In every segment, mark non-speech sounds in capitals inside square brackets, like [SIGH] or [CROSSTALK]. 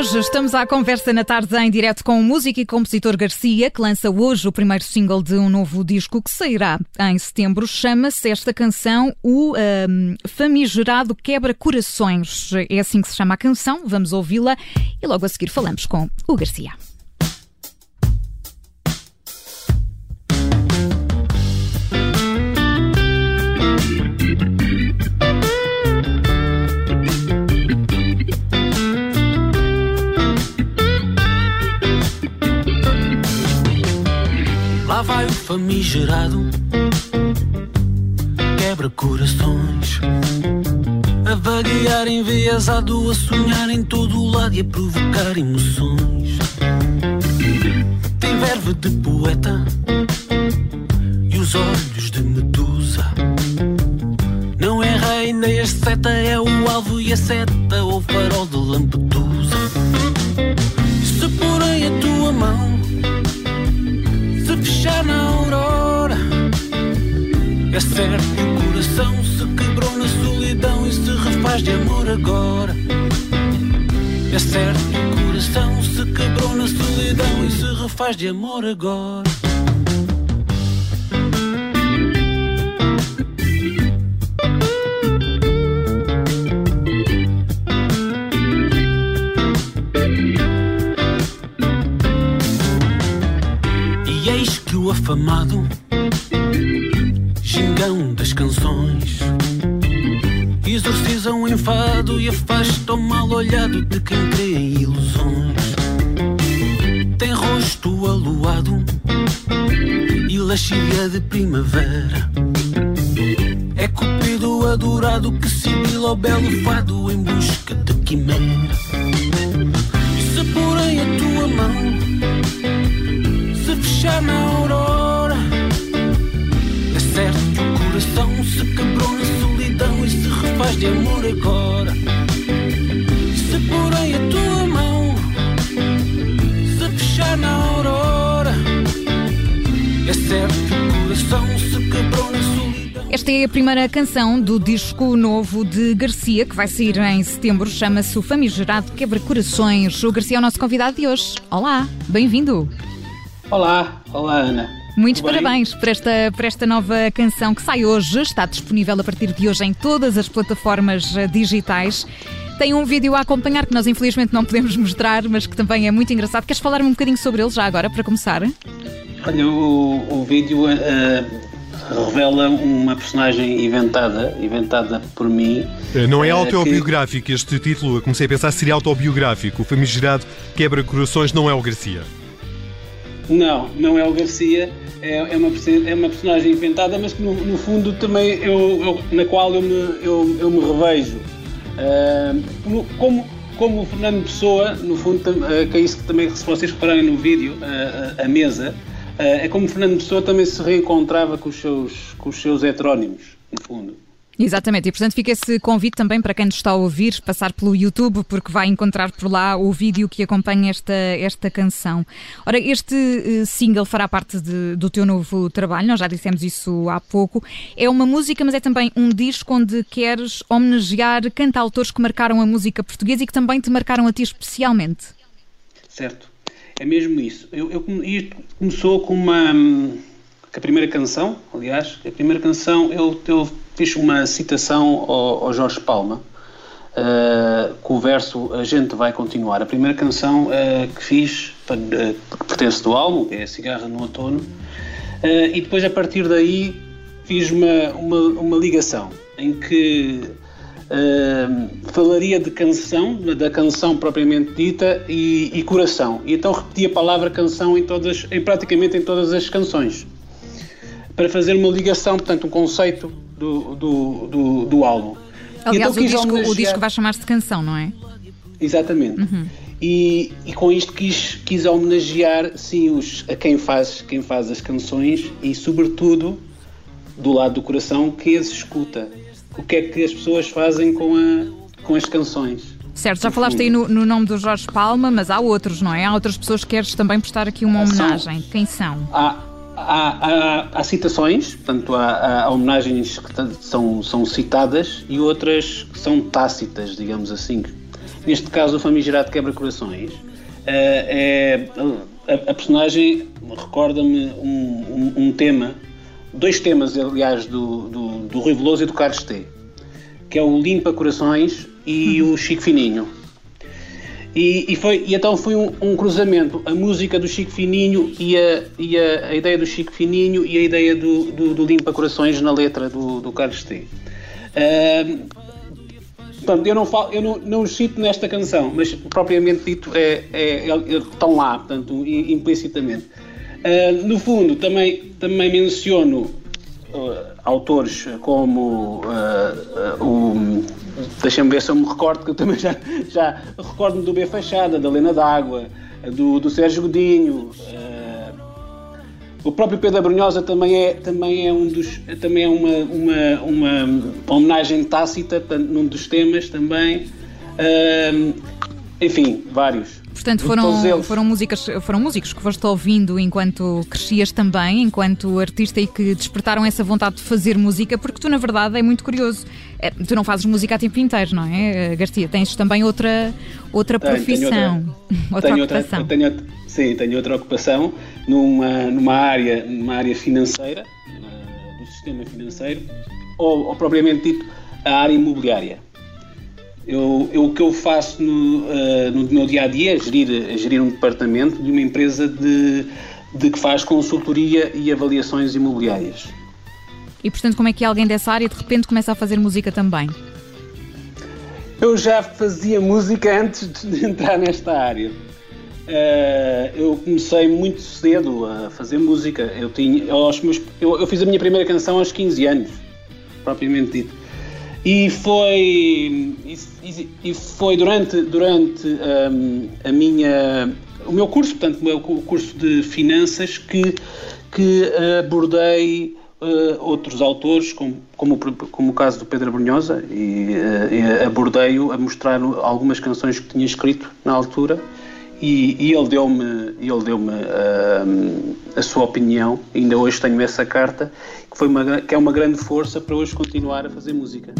hoje estamos à conversa na tarde em direto com o músico e compositor Garcia, que lança hoje o primeiro single de um novo disco que sairá em setembro. Chama-se esta canção o um, Famigerado Quebra Corações. É assim que se chama a canção. Vamos ouvi-la e logo a seguir falamos com o Garcia. Quebra corações. A vaguear enviesado, a sonhar em todo o lado e a provocar emoções. Tem verve de poeta e os olhos de medusa. Não é nem asceta, é o alvo e a seta, ou farol de lampedusa. Se porém a tua mão se fechar na é certo que o coração se quebrou na solidão e se refaz de amor agora. É certo que o coração se quebrou na solidão e se refaz de amor agora. E eis que o afamado das canções. Exorcizam o enfado e afastam o mal olhado de quem crê em ilusões. Tem rosto aluado e lascívia de primavera. É cupido adorado que sibila o belo fado em busca de quimera. Se porém a tua mão se fechar na aurora de amor agora. Se porém a tua mão se fechar na aurora, é certo que o coração se quebrou na solidão. Esta é a primeira canção do disco novo de Garcia, que vai sair em setembro. Chama-se O Famigerado Quebra-Corações. O Garcia é o nosso convidado de hoje. Olá, bem-vindo. Olá, olá Ana. Muitos parabéns por esta, por esta nova canção que sai hoje, está disponível a partir de hoje em todas as plataformas eh, digitais. Tem um vídeo a acompanhar que nós infelizmente não podemos [LAUGHS] mostrar, mas que também é muito engraçado. Queres falar um bocadinho sobre ele já agora, para começar? Olha, o, o vídeo uh, revela uma personagem inventada, inventada por mim. Eh, não é autobiográfico que... este título, eu comecei a pensar seria autobiográfico. O famigerado Quebra Corações não é o Garcia. Não, não é o Garcia, é, é, uma, é uma personagem inventada, mas que no, no fundo também eu, eu, na qual eu me, eu, eu me revejo. Uh, como, como o Fernando Pessoa, no fundo, uh, que é isso que também, se vocês repararem no vídeo, uh, a mesa, é como o Fernando Pessoa também se reencontrava com os seus, com os seus heterónimos, no fundo. Exatamente, e portanto fica esse convite também para quem nos está a ouvir, passar pelo YouTube, porque vai encontrar por lá o vídeo que acompanha esta, esta canção. Ora, este uh, single fará parte de, do teu novo trabalho, nós já dissemos isso há pouco. É uma música, mas é também um disco onde queres homenagear cantautores que marcaram a música portuguesa e que também te marcaram a ti especialmente. Certo, é mesmo isso. Eu, eu, isto começou com uma. Hum, a primeira canção, aliás, a primeira canção eu, eu fiz uma citação ao, ao Jorge Palma, uh, com o verso A gente vai continuar. A primeira canção uh, que fiz, uh, que pertence do álbum, que é Cigarra no Outono, e depois a partir daí fiz uma, uma, uma ligação em que falaria de canção, da canção propriamente dita e, e, coração. E então repeti a palavra canção em, todas, em praticamente em todas as canções para fazer uma ligação, portanto, um conceito do, do, do, do álbum. Aliás, então, o, disco, homenagear... o disco vai chamar-se canção, não é? Exatamente. Uhum. E, e, com isto quis, quis homenagear sim, os, a quem faz, quem faz as canções e, sobretudo, do lado do coração, quem as escuta. O que é que as pessoas fazem com, a, com as canções. Certo, já falaste aí no, no, nome do Jorge Palma, mas há outros, não é? Há outras pessoas que queres também prestar aqui uma homenagem. São, Quem são? Há, há, há, há, citações, portanto, há, há, homenagens que são, são citadas e outras que são tácitas, digamos assim. neste caso o famigerado quebra-corações, é, a, a, personagem recorda-me um, um, um, tema, dois temas, aliás, do, do, do Rui Veloso e do Carlos T, que é o Limpa Corações e o Chico Fininho. E, e, foi, e então foi um, um, cruzamento, a música do Chico Fininho e a, e a, a ideia do Chico Fininho e a ideia do, do, do Limpa Corações na letra do, do Carlos T. Uh, portanto, eu não, falo, eu não, não os cito nesta canção, mas propriamente dito é, é, é estão lá, portanto, implicitamente. Uh, no fundo, também, também menciono autores como uh, o. Deixa-me ver se eu me recordo, que eu também [LAUGHS] já, já recordo-me do B Fachada, da Lena D'Água, do, do Sérgio Godinho. O próprio Pedro Brunhosa também é, também é, um dos, também é uma, uma, uma homenagem tácita num dos temas também. Enfim, vários. Portanto, foram, foram, músicas, foram músicos que foste ouvindo enquanto crescias também, enquanto artista e que despertaram essa vontade de fazer música, porque tu, na verdade, é muito curioso. É, tu não fazes música a tempo inteiro, não é, Garcia? Tens também outra, outra tenho, profissão, tenho outra, outra tenho ocupação. Outra, tenho, sim, tenho outra ocupação numa, numa, área, numa área financeira, do sistema financeiro, ou, ou propriamente dito, a área imobiliária. Eu, eu, o que eu faço no, uh, no meu dia a dia é gerir, é gerir um departamento de uma empresa de, de que faz consultoria e avaliações imobiliárias. E portanto, como é que alguém dessa área de repente começa a fazer música também? Eu já fazia música antes de entrar nesta área. Uh, eu comecei muito cedo a fazer música. Eu, tinha, eu, eu, eu fiz a minha primeira canção aos 15 anos, propriamente dito. E foi, e, e foi durante, durante um, a minha, o meu curso, portanto, o meu curso de finanças, que, que abordei uh, outros autores, como, como, como, o caso do Pedro Brunhosa, e, uh, abordei-o a mostrar algumas canções que tinha escrito na altura. E, e ele deu-me ele deu uh, a sua opinião, ainda hoje tenho essa carta, que, foi uma, que é uma grande força para hoje continuar a fazer música.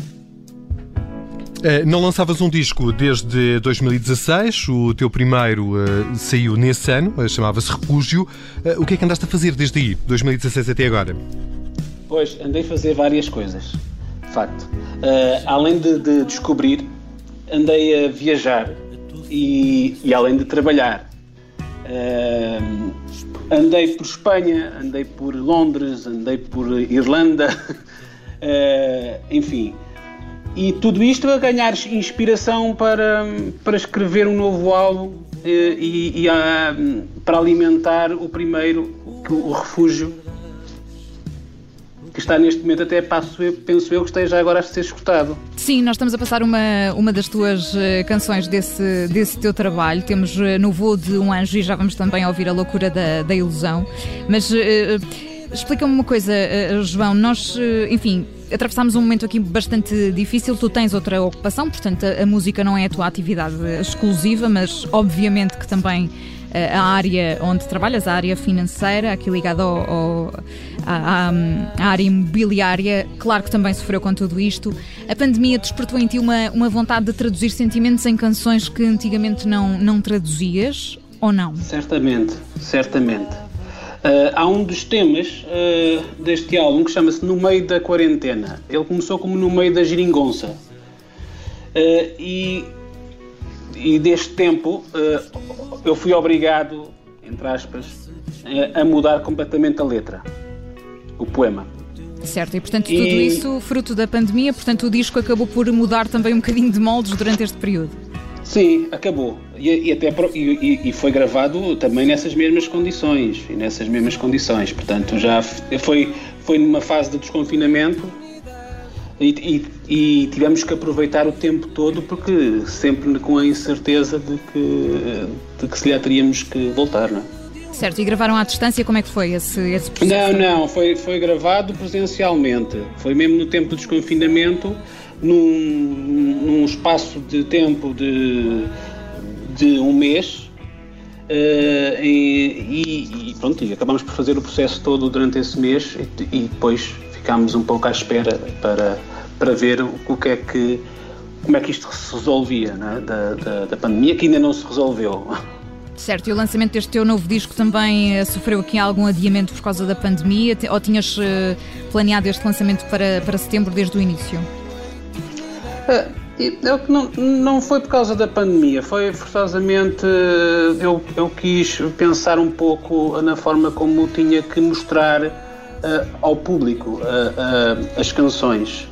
Eh, não lançavas um disco desde 2016, o teu primeiro uh, saiu nesse ano, uh, chamava-se Refúgio. Uh, o que é que andaste a fazer desde aí, 2016 até agora? Pois, andei a fazer várias coisas, de facto. além de, de, descobrir, andei a viajar e, e além de trabalhar. andei por Espanha, andei por Londres, andei por Irlanda, [LAUGHS] enfim e tudo isto a ganhar inspiração para, para escrever um novo álbum eh, e, e a, para alimentar o primeiro, o refúgio, que está neste momento até passo, penso eu que esteja agora a ser escutado. Sim, nós estamos a passar uma, uma das tuas eh, canções desse, desse teu trabalho. Temos eh, no voo de um anjo e já vamos também ouvir a loucura da, da ilusão. Mas uh, explica-me uma coisa, João, nós, enfim, atravessámos um momento aqui bastante difícil. Tu tens outra ocupação, portanto, a, música não é a tua atividade exclusiva, mas obviamente que também eh, a área onde trabalhas, a área financeira, aqui ligada à, à, área imobiliária, claro que também sofreu com tudo isto. A pandemia despertou em ti uma, uma vontade de traduzir sentimentos em canções que antigamente não, não traduzias, ou não? Certamente, certamente. Uh, há um dos temas uh, deste álbum que chama-se No Meio da Quarentena. Ele começou como No Meio da Giringonça. Uh, e, e deste tempo eu fui obrigado, entre aspas, a mudar completamente a letra, o poema. Certo, e portanto tudo e... isso fruto da pandemia, portanto o disco acabou por mudar também um bocadinho de moldes durante este período. Sim, acabou. E, e até e, e, foi gravado também nessas mesmas condições e nessas mesmas condições. Portanto, já foi foi numa fase de desconfinamento e, e, tivemos que aproveitar o tempo todo porque sempre com a incerteza de que de que se lhe teríamos que voltar, não é? Certo, e gravaram à distância, como é que foi esse, esse processo? Não, não, foi, foi gravado presencialmente. Foi mesmo no tempo do desconfinamento num, num espaço de tempo de, de um mês Uh, e, e, pronto, e acabamos por fazer o processo todo durante esse mês e, e, depois ficámos um pouco à espera para, para ver o, que é que como é que isto se resolvia né? da, da, da pandemia, que ainda não se resolveu. Certo, e o lançamento deste teu novo disco também uh, sofreu aqui algum adiamento por causa da pandemia? Ou tinhas uh, planeado este lançamento para, para setembro desde o início? Eu, não, não foi por causa da pandemia, foi forçosamente. Eu, eu quis pensar um pouco na forma como tinha que mostrar ao público as canções.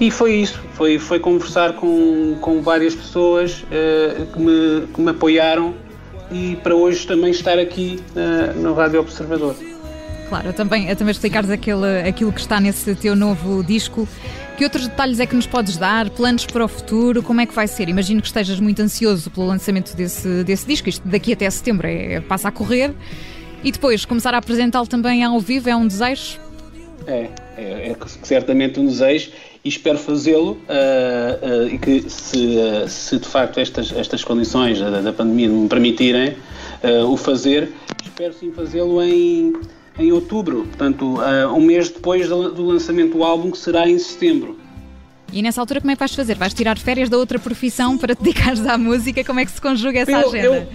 E foi isso, foi, foi conversar com, com várias pessoas que, me, que me apoiaram e para hoje também estar aqui uh, no Rádio Observador. Claro, também, também explicares aquele, aquilo que está nesse teu novo disco. Que outros detalhes é que nos podes dar? Planos para o futuro? Como é que vai ser? Imagino que estejas muito ansioso pelo lançamento desse, desse disco. Isto daqui até setembro é, passa a correr. E depois começar a apresentá-lo também ao vivo é um desejo? É, é, é certamente um desejo e espero fazê-lo uh, uh, e que se, uh, se, de facto estas, estas condições da, da pandemia me permitirem o fazer, espero sim fazê-lo em, em outubro, portanto um mês depois do, do lançamento do álbum que será em setembro. E nessa altura como é que vais fazer? Vais tirar férias da outra profissão para te dedicares à música? Como é que se conjuga essa eu, agenda?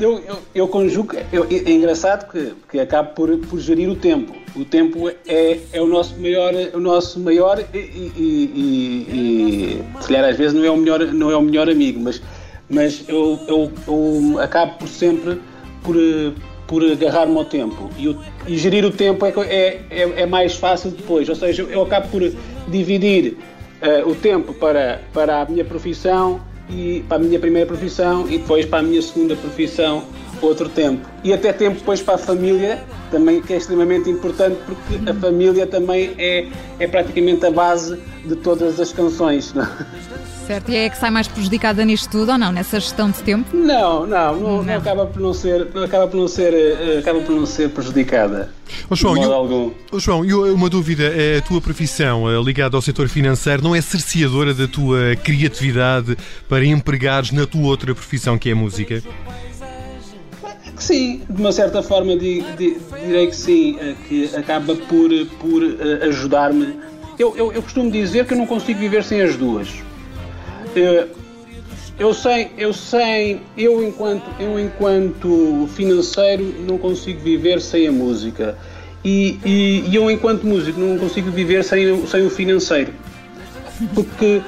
Eu, eu, eu conjugo, é engraçado que, que acabo por, por gerir o tempo. O tempo é, é o nosso maior, o nosso maior e, e, e, e se calhar às vezes não é o melhor, não é o melhor amigo, mas, mas eu, eu, eu acabo por sempre por, por agarrar-me ao tempo. E, o, e gerir o tempo é, é, é, é mais fácil depois. Ou seja, eu acabo por dividir uh, o tempo para, para a minha profissão e para a minha primeira profissão e depois para a minha segunda profissão outro tempo. E até tempo depois para a família, também que é extremamente importante porque a família também é, é praticamente a base de todas as canções. Não? Certo, e é que sai mais prejudicada nisto tudo ou não, nessa gestão de tempo? Não, não, não, não acaba por não ser, não acaba por não ser, uh, acaba por não ser prejudicada. Oh, João, eu, oh, João, eu, uma dúvida, a tua profissão uh, ligada ao setor financeiro não é cerceadora da tua criatividade para empregares na tua outra profissão que é a música? Sim, de uma certa forma di, di, direi que sim, uh, que acaba por, por ajudar-me. Eu, eu, eu costumo dizer que eu não consigo viver sem as duas eu sei, eu sei, eu enquanto, eu enquanto financeiro não consigo viver sem a música. E, e, e eu enquanto músico não consigo viver sem, sem o financeiro. Porque,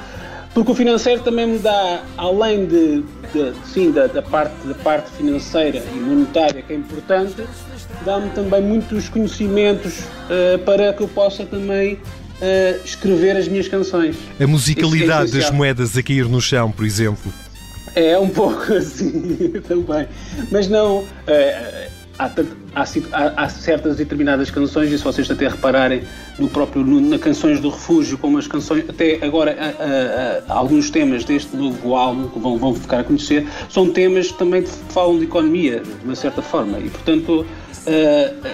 porque o financeiro também me dá, além de, de sim, da, da, parte, da parte financeira e monetária que é importante, dá-me também muitos conhecimentos uh, para que eu possa também uh, escrever as minhas canções. A musicalidade é das moedas a cair no chão, por exemplo. É um pouco [LAUGHS] assim também. Mas não. Uh, há, há, há, certas determinadas canções, e se vocês até repararem no próprio na Canções do Refúgio, como as canções, até agora há, alguns temas deste novo álbum que vão, vão ficar a conhecer, são temas que também falam de economia, de uma certa forma, e portanto uh,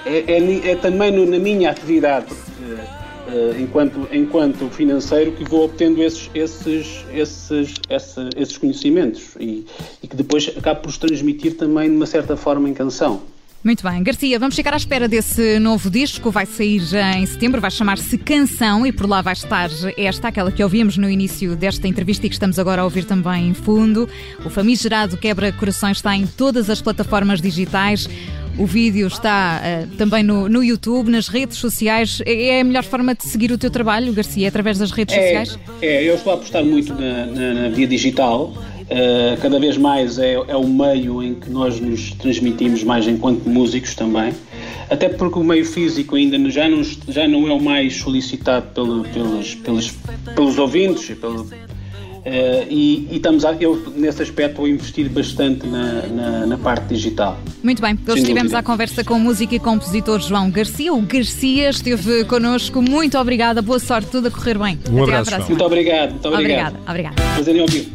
é, é, é, também no, na minha atividade. Uh, uh, enquanto, enquanto financeiro que vou obtendo esses, esses, esses, esses, esses conhecimentos e, e que depois acabo por os transmitir também de uma certa forma em canção. Muito bem, Garcia, vamos ficar à espera desse novo disco. Vai sair já em setembro, vai chamar-se Canção e por lá vai estar esta, aquela que ouvimos no início desta entrevista e que estamos agora a ouvir também em fundo. O famigerado Quebra Corações está em todas as plataformas digitais. O vídeo está uh, também no, no YouTube, nas redes sociais. É, é a melhor forma de seguir o teu trabalho, Garcia, através das redes é, sociais? É, eu estou a apostar muito na, na, na via digital. Uh, cada vez mais é, é o meio em que nós nos transmitimos mais enquanto músicos também. Até porque o meio físico ainda já não, já não é o mais solicitado pelo, pelos, pelos, pelos ouvintes e pelo, Uh, e, e, estamos a, eu, nesse aspecto, vou investir bastante na, na, na parte digital. Muito bem, hoje estivemos à conversa com o músico e compositor João Garcia. O Garcia esteve connosco. Muito obrigada, boa sorte, tudo a correr bem. Um Até abraço. Muito obrigado, muito obrigado. Obrigada, obrigada. Prazer em ouvir.